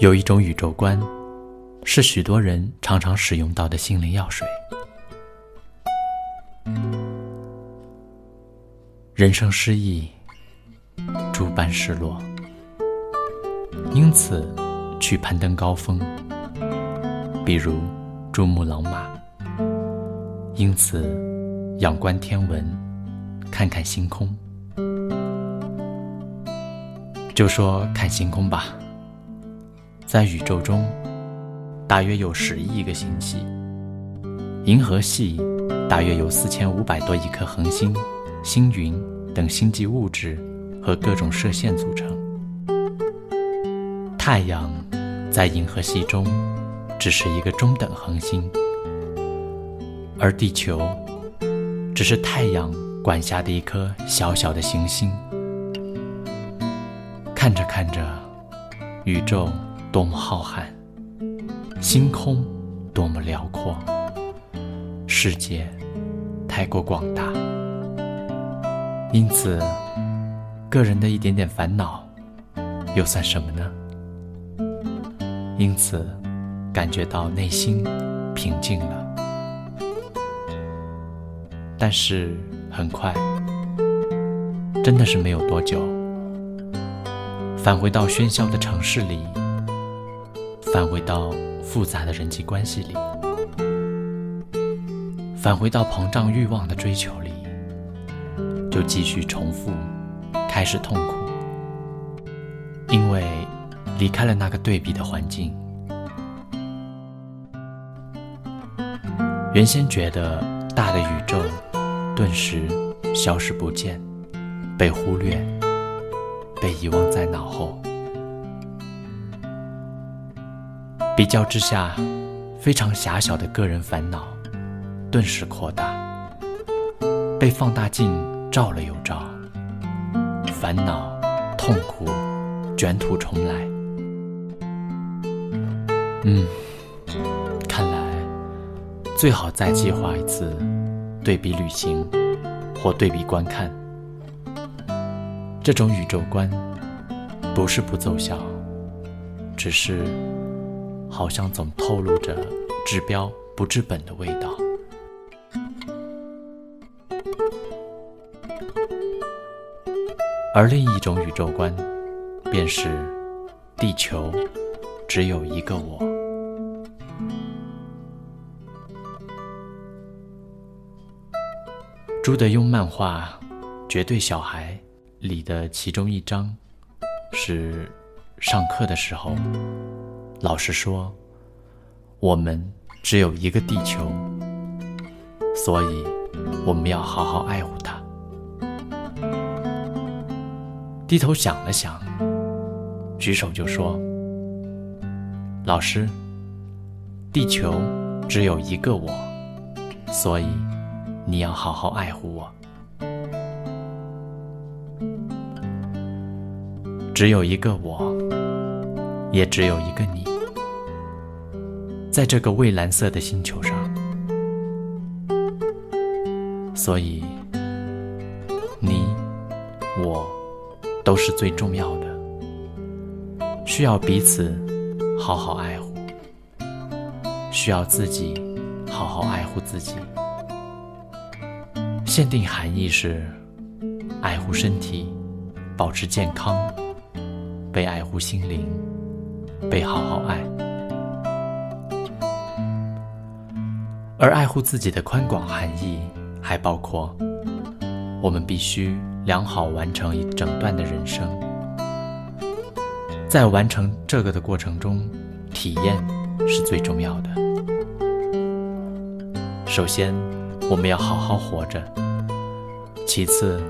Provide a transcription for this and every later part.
有一种宇宙观，是许多人常常使用到的心灵药水。人生失意，诸般失落，因此去攀登高峰，比如珠穆朗玛；因此仰观天文，看看星空。就说看星空吧。在宇宙中，大约有十亿个星系；银河系大约有四千五百多亿颗恒星、星云等星际物质和各种射线组成。太阳在银河系中只是一个中等恒星，而地球只是太阳管辖的一颗小小的行星。看着看着，宇宙。多么浩瀚，星空多么辽阔，世界太过广大，因此，个人的一点点烦恼又算什么呢？因此，感觉到内心平静了。但是很快，真的是没有多久，返回到喧嚣的城市里。返回到复杂的人际关系里，返回到膨胀欲望的追求里，就继续重复，开始痛苦，因为离开了那个对比的环境。原先觉得大的宇宙，顿时消失不见，被忽略，被遗忘在脑后。比较之下，非常狭小的个人烦恼，顿时扩大，被放大镜照了又照，烦恼、痛苦卷土重来。嗯，看来最好再计划一次对比旅行或对比观看。这种宇宙观不是不奏效，只是。好像总透露着治标不治本的味道，而另一种宇宙观，便是地球只有一个我。朱德庸漫画《绝对小孩》里的其中一章，是上课的时候。老师说：“我们只有一个地球，所以我们要好好爱护它。”低头想了想，举手就说：“老师，地球只有一个我，所以你要好好爱护我。只有一个我，也只有一个你。”在这个蔚蓝色的星球上，所以你我都是最重要的，需要彼此好好爱护，需要自己好好爱护自己。限定含义是爱护身体，保持健康，被爱护心灵，被好好爱。而爱护自己的宽广含义，还包括我们必须良好完成一整段的人生。在完成这个的过程中，体验是最重要的。首先，我们要好好活着；其次，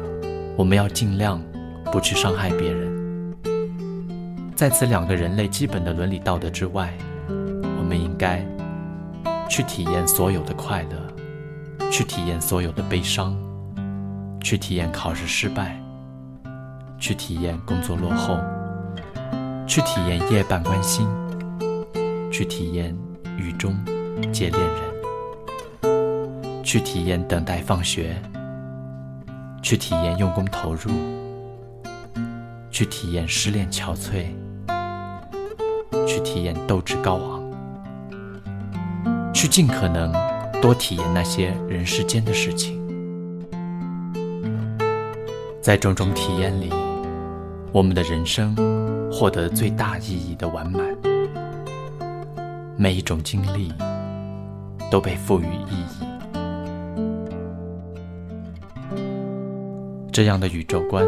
我们要尽量不去伤害别人。在此两个人类基本的伦理道德之外，我们应该。去体验所有的快乐，去体验所有的悲伤，去体验考试失败，去体验工作落后，去体验夜半关心，去体验雨中接恋人，去体验等待放学，去体验用功投入，去体验失恋憔悴，去体验斗志高昂，去尽可能多体验那些人世间的事情。在种种体验里，我们的人生获得最大意义的完满。每一种经历都被赋予意义。这样的宇宙观，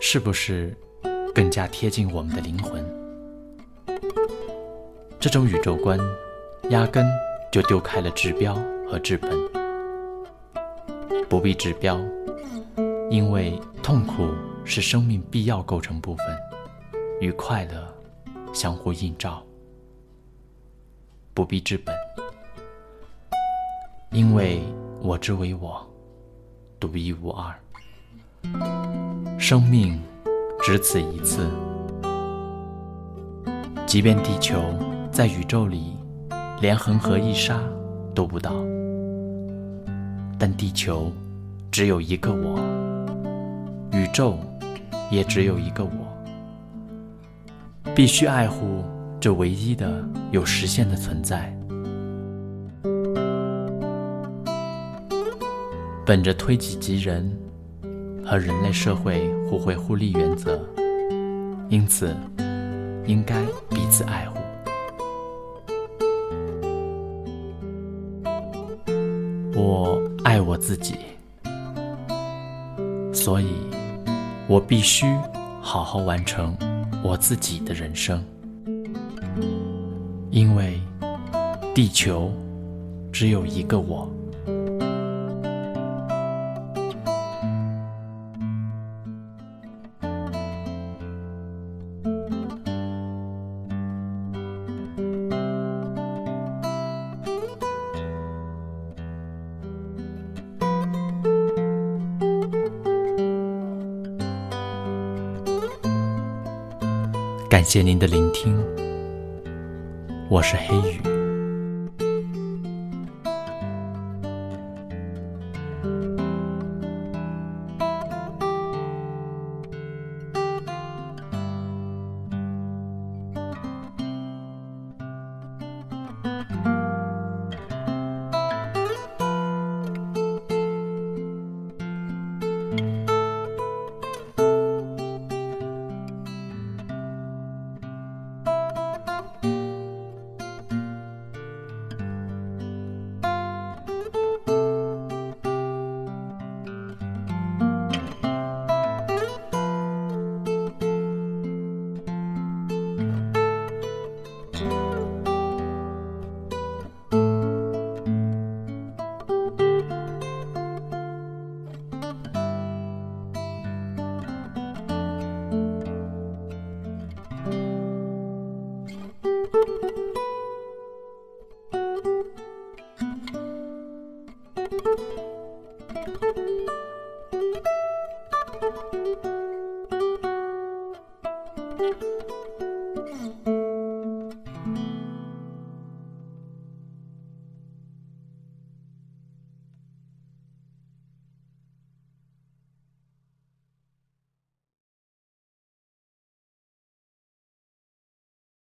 是不是更加贴近我们的灵魂？这种宇宙观，压根就丢开了治标和治本，不必治标。因为痛苦是生命必要构成部分，与快乐相互映照，不必治本。因为我之为我，独一无二。生命只此一次，即便地球在宇宙里连恒河一沙都不到，但地球只有一个我。宇宙也只有一个我，必须爱护这唯一的有实现的存在。本着推己及人和人类社会互惠互利原则，因此应该彼此爱护。我爱我自己，所以。我必须好好完成我自己的人生，因为地球只有一个我。感谢您的聆听，我是黑雨。